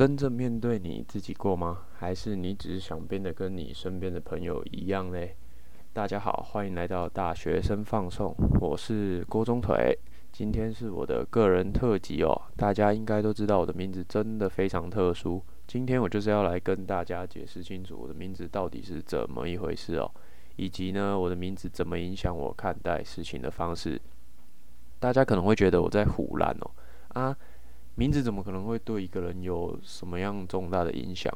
真正面对你自己过吗？还是你只是想变得跟你身边的朋友一样嘞？大家好，欢迎来到大学生放送，我是郭中腿。今天是我的个人特辑哦，大家应该都知道我的名字真的非常特殊。今天我就是要来跟大家解释清楚我的名字到底是怎么一回事哦，以及呢我的名字怎么影响我看待事情的方式。大家可能会觉得我在胡乱哦啊。名字怎么可能会对一个人有什么样重大的影响？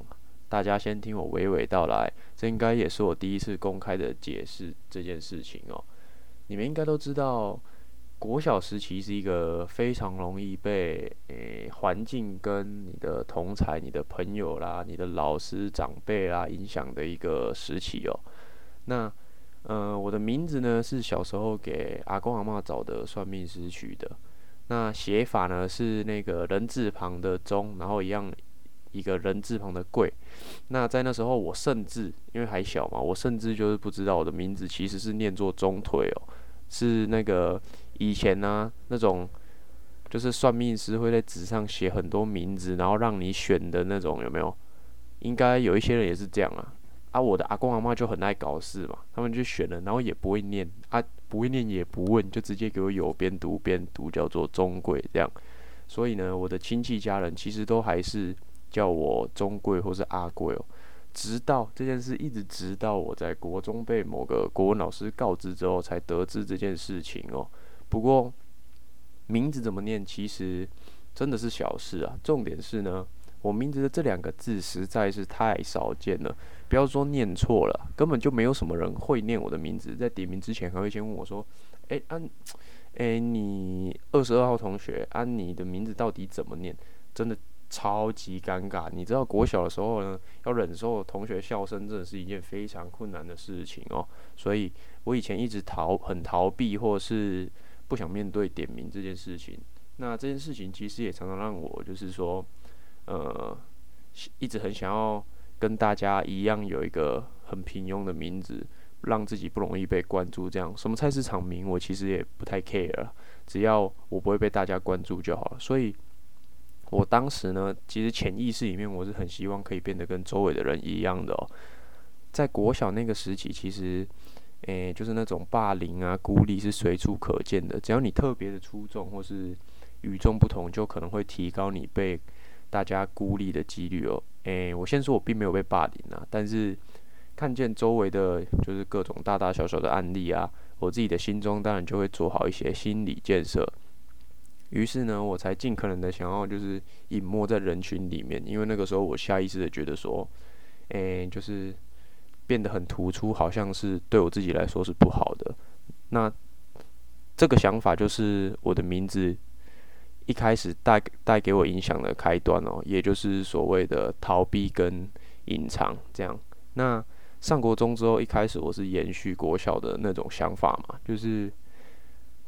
大家先听我娓娓道来，这应该也是我第一次公开的解释这件事情哦。你们应该都知道，国小时期是一个非常容易被诶环境跟你的同才、你的朋友啦、你的老师长辈啦影响的一个时期哦。那呃，我的名字呢是小时候给阿公阿妈找的算命师取的。那写法呢是那个人字旁的中，然后一样一个人字旁的贵。那在那时候，我甚至因为还小嘛，我甚至就是不知道我的名字其实是念作中腿哦，是那个以前呢那种就是算命师会在纸上写很多名字，然后让你选的那种有没有？应该有一些人也是这样啊。啊，我的阿公阿妈就很爱搞事嘛，他们就选了，然后也不会念啊。不会念也不问，就直接给我有边读边读，叫做中贵这样。所以呢，我的亲戚家人其实都还是叫我中贵或是阿贵哦。直到这件事，一直直到我在国中被某个国文老师告知之后，才得知这件事情哦。不过名字怎么念，其实真的是小事啊。重点是呢。我名字的这两个字实在是太少见了，不要说念错了，根本就没有什么人会念我的名字。在点名之前，还会先问我说：“哎，安，哎，你二十二号同学，安，你的名字到底怎么念？”真的超级尴尬。你知道国小的时候呢，要忍受同学笑声，真的是一件非常困难的事情哦。所以我以前一直逃，很逃避，或是不想面对点名这件事情。那这件事情其实也常常让我就是说。呃，一直很想要跟大家一样有一个很平庸的名字，让自己不容易被关注。这样什么菜市场名，我其实也不太 care，只要我不会被大家关注就好了。所以，我当时呢，其实潜意识里面我是很希望可以变得跟周围的人一样的哦。在国小那个时期，其实，诶，就是那种霸凌啊、孤立是随处可见的。只要你特别的出众或是与众不同，就可能会提高你被。大家孤立的几率哦，诶，我先说，我并没有被霸凌啊，但是看见周围的就是各种大大小小的案例啊，我自己的心中当然就会做好一些心理建设。于是呢，我才尽可能的想要就是隐没在人群里面，因为那个时候我下意识的觉得说，诶，就是变得很突出，好像是对我自己来说是不好的。那这个想法就是我的名字。一开始带带给我影响的开端哦，也就是所谓的逃避跟隐藏这样。那上国中之后，一开始我是延续国小的那种想法嘛，就是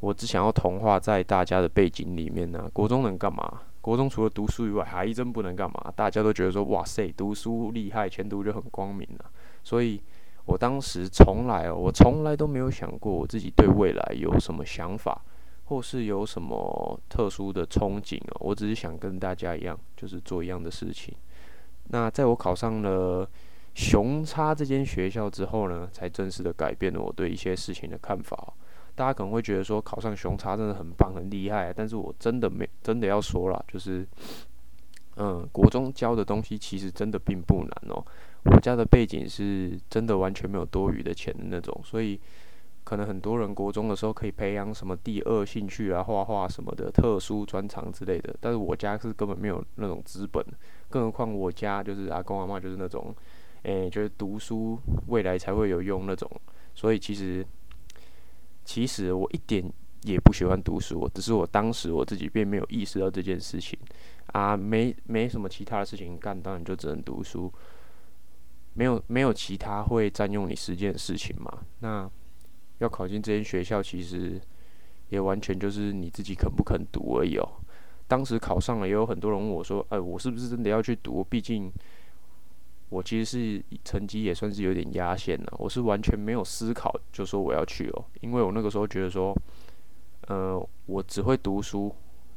我只想要同化在大家的背景里面呢。国中能干嘛？国中除了读书以外，还真不能干嘛？大家都觉得说，哇塞，读书厉害，前途就很光明了。所以我当时从来哦，我从来都没有想过我自己对未来有什么想法。或是有什么特殊的憧憬哦，我只是想跟大家一样，就是做一样的事情。那在我考上了雄差这间学校之后呢，才正式的改变了我对一些事情的看法。大家可能会觉得说考上雄差真的很棒很厉害，但是我真的没真的要说了，就是嗯，国中教的东西其实真的并不难哦。我家的背景是真的完全没有多余的钱的那种，所以。可能很多人国中的时候可以培养什么第二兴趣啊，画画什么的特殊专长之类的，但是我家是根本没有那种资本，更何况我家就是阿公阿妈就是那种，诶，就是读书未来才会有用那种，所以其实其实我一点也不喜欢读书，只是我当时我自己并没有意识到这件事情啊，没没什么其他的事情干，当然就只能读书，没有没有其他会占用你时间的事情嘛，那。要考进这间学校，其实也完全就是你自己肯不肯读而已哦。当时考上了，也有很多人问我说：“哎，我是不是真的要去读？”毕竟我其实是成绩也算是有点压线了。我是完全没有思考就说我要去哦，因为我那个时候觉得说，呃，我只会读书，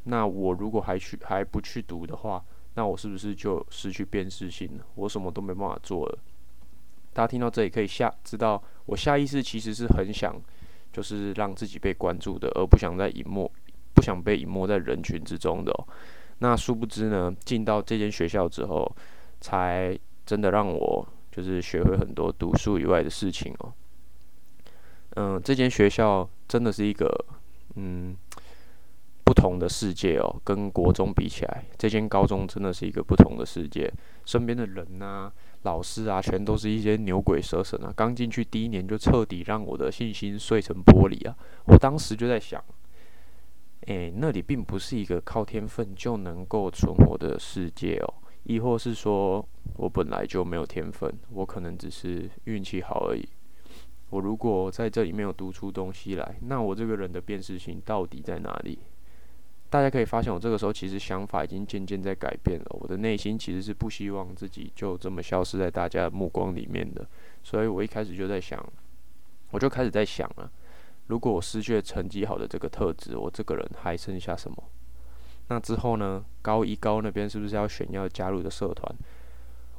那我如果还去还不去读的话，那我是不是就失去辨识性了？我什么都没办法做了。大家听到这里可以下知道，我下意识其实是很想，就是让自己被关注的，而不想在隐没，不想被隐没在人群之中的。那殊不知呢，进到这间学校之后，才真的让我就是学会很多读书以外的事情哦。嗯，这间学校真的是一个嗯不同的世界哦，跟国中比起来，这间高中真的是一个不同的世界。身边的人呐、老师啊，全都是一些牛鬼蛇神啊。刚进去第一年就彻底让我的信心碎成玻璃啊！我当时就在想。诶，那里并不是一个靠天分就能够存活的世界哦，亦或是说我本来就没有天分，我可能只是运气好而已。我如果在这里没有读出东西来，那我这个人的辨识性到底在哪里？大家可以发现，我这个时候其实想法已经渐渐在改变了。我的内心其实是不希望自己就这么消失在大家的目光里面的，所以我一开始就在想，我就开始在想了。如果我失去了成绩好的这个特质，我这个人还剩下什么？那之后呢？高一高那边是不是要选要加入的社团？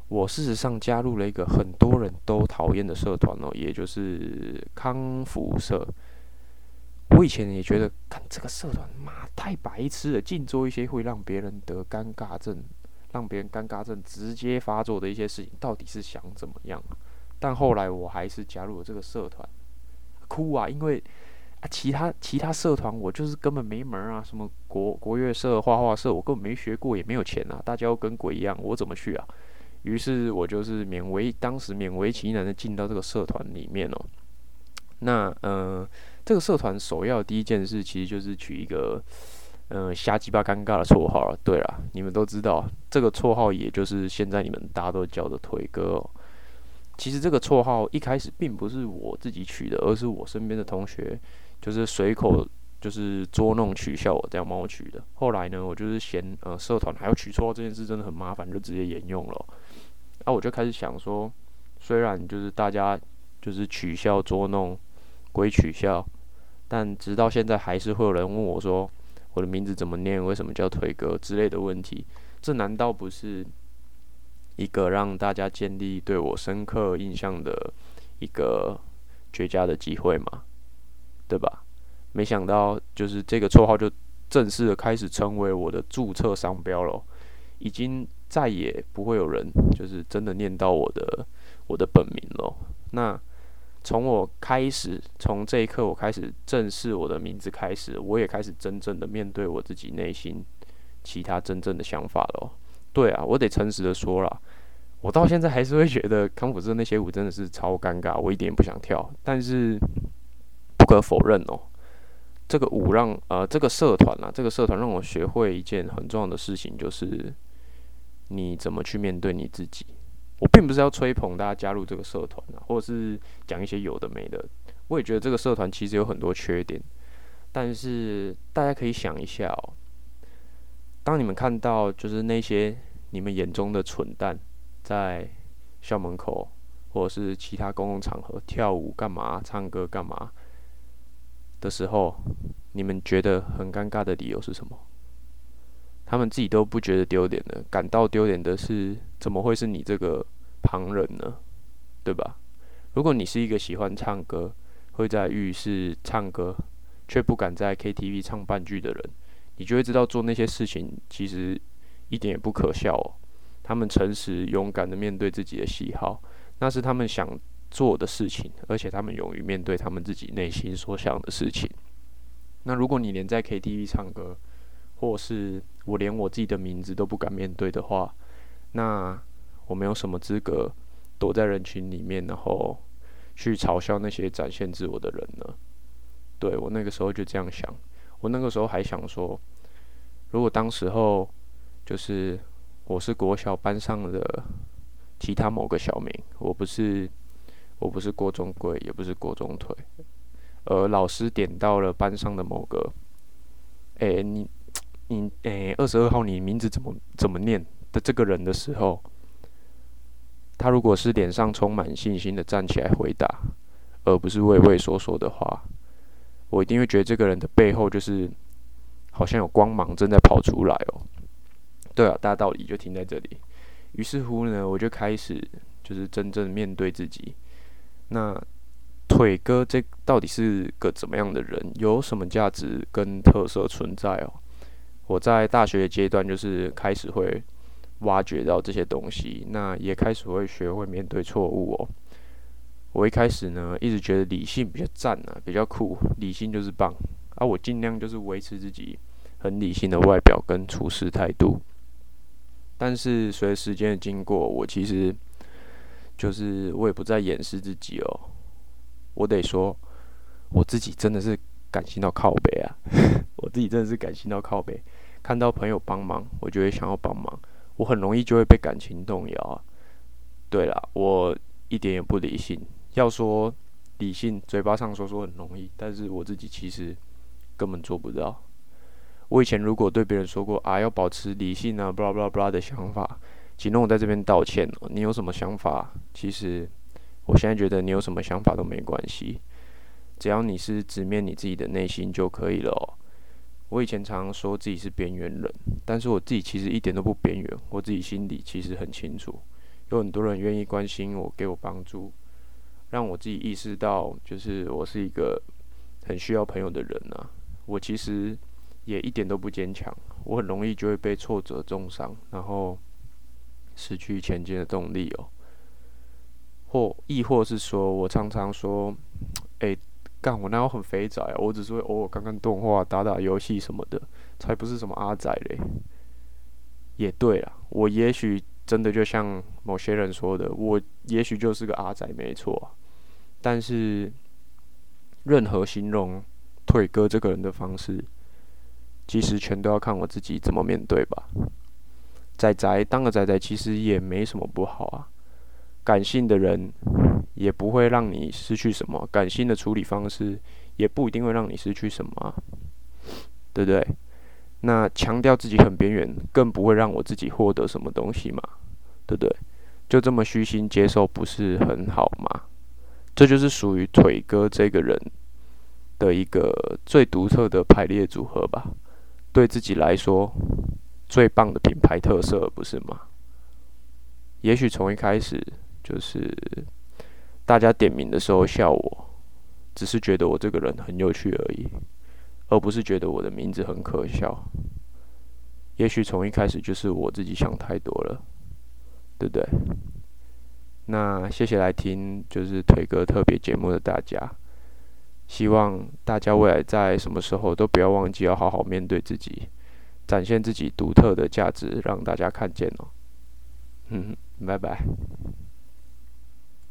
我事实上加入了一个很多人都讨厌的社团哦，也就是康复社。我以前也觉得，看这个社团，妈太白痴了，净做一些会让别人得尴尬症、让别人尴尬症直接发作的一些事情，到底是想怎么样？但后来我还是加入了这个社团。哭啊！因为啊，其他其他社团我就是根本没门啊，什么国国乐社、画画社，我根本没学过，也没有钱啊。大家又跟鬼一样，我怎么去啊？于是我就是勉为当时勉为其难的进到这个社团里面哦。那嗯，这个社团首要第一件事，其实就是取一个嗯瞎鸡巴尴尬的绰号了。对了，你们都知道这个绰号，也就是现在你们大家都叫的腿哥。其实这个绰号一开始并不是我自己取的，而是我身边的同学就是随口就是捉弄取笑我这样帮我取的。后来呢，我就是嫌呃社团还要取绰号这件事真的很麻烦，就直接沿用了。啊，我就开始想说，虽然就是大家就是取笑捉弄归取笑，但直到现在还是会有人问我说我的名字怎么念，为什么叫腿哥之类的问题。这难道不是？一个让大家建立对我深刻印象的一个绝佳的机会吗，对吧？没想到就是这个绰号就正式的开始成为我的注册商标了，已经再也不会有人就是真的念到我的我的本名了。那从我开始，从这一刻我开始正视我的名字开始，我也开始真正的面对我自己内心其他真正的想法了。对啊，我得诚实的说了，我到现在还是会觉得康普社那些舞真的是超尴尬，我一点也不想跳。但是不可否认哦，这个舞让呃这个社团啊，这个社团让我学会一件很重要的事情，就是你怎么去面对你自己。我并不是要吹捧大家加入这个社团啊，或者是讲一些有的没的。我也觉得这个社团其实有很多缺点，但是大家可以想一下哦。当你们看到就是那些你们眼中的蠢蛋在校门口或者是其他公共场合跳舞干嘛、唱歌干嘛的时候，你们觉得很尴尬的理由是什么？他们自己都不觉得丢脸的，感到丢脸的是怎么会是你这个旁人呢？对吧？如果你是一个喜欢唱歌、会在浴室唱歌却不敢在 KTV 唱半句的人。你就会知道做那些事情其实一点也不可笑哦。他们诚实勇敢的面对自己的喜好，那是他们想做的事情，而且他们勇于面对他们自己内心所想的事情。那如果你连在 KTV 唱歌，或是我连我自己的名字都不敢面对的话，那我没有什么资格躲在人群里面，然后去嘲笑那些展现自我的人呢？对我那个时候就这样想。我那个时候还想说，如果当时候就是我是国小班上的其他某个小明，我不是我不是郭中贵，也不是郭中腿，而老师点到了班上的某个，哎，你你诶，二十二号，你名字怎么怎么念的这个人的时候，他如果是脸上充满信心的站起来回答，而不是畏畏缩缩的话。我一定会觉得这个人的背后就是好像有光芒正在跑出来哦。对啊，大道理就停在这里。于是乎呢，我就开始就是真正面对自己。那腿哥这到底是个怎么样的人？有什么价值跟特色存在哦？我在大学阶段就是开始会挖掘到这些东西，那也开始会学会面对错误哦。我一开始呢，一直觉得理性比较赞啊，比较酷，理性就是棒啊。我尽量就是维持自己很理性的外表跟处事态度。但是随着时间的经过，我其实就是我也不再掩饰自己哦。我得说，我自己真的是感性到靠背啊！我自己真的是感性到靠背，看到朋友帮忙，我就会想要帮忙。我很容易就会被感情动摇啊。对了，我一点也不理性。要说理性，嘴巴上说说很容易，但是我自己其实根本做不到。我以前如果对别人说过啊，要保持理性啊，blah blah blah 的想法，请让我在这边道歉哦。你有什么想法？其实我现在觉得你有什么想法都没关系，只要你是直面你自己的内心就可以了哦。我以前常常说自己是边缘人，但是我自己其实一点都不边缘，我自己心里其实很清楚，有很多人愿意关心我，给我帮助，让我自己意识到，就是我是一个很需要朋友的人啊。我其实。也一点都不坚强，我很容易就会被挫折重伤，然后失去前进的动力哦。或亦或是说，我常常说，哎，干我那有很肥仔？我只是会偶尔看看动画、打打游戏什么的，才不是什么阿仔嘞。也对啦，我也许真的就像某些人说的，我也许就是个阿仔，没错。但是，任何形容腿哥这个人的方式。其实全都要看我自己怎么面对吧。仔仔当个仔仔其实也没什么不好啊。感性的人也不会让你失去什么，感性的处理方式也不一定会让你失去什么，对不对？那强调自己很边缘，更不会让我自己获得什么东西嘛，对不对？就这么虚心接受，不是很好吗？这就是属于腿哥这个人的一个最独特的排列组合吧。对自己来说，最棒的品牌特色，不是吗？也许从一开始就是大家点名的时候笑我，只是觉得我这个人很有趣而已，而不是觉得我的名字很可笑。也许从一开始就是我自己想太多了，对不对？那谢谢来听就是腿哥特别节目的大家。希望大家未来在什么时候都不要忘记要好好面对自己，展现自己独特的价值，让大家看见哦。嗯，拜拜。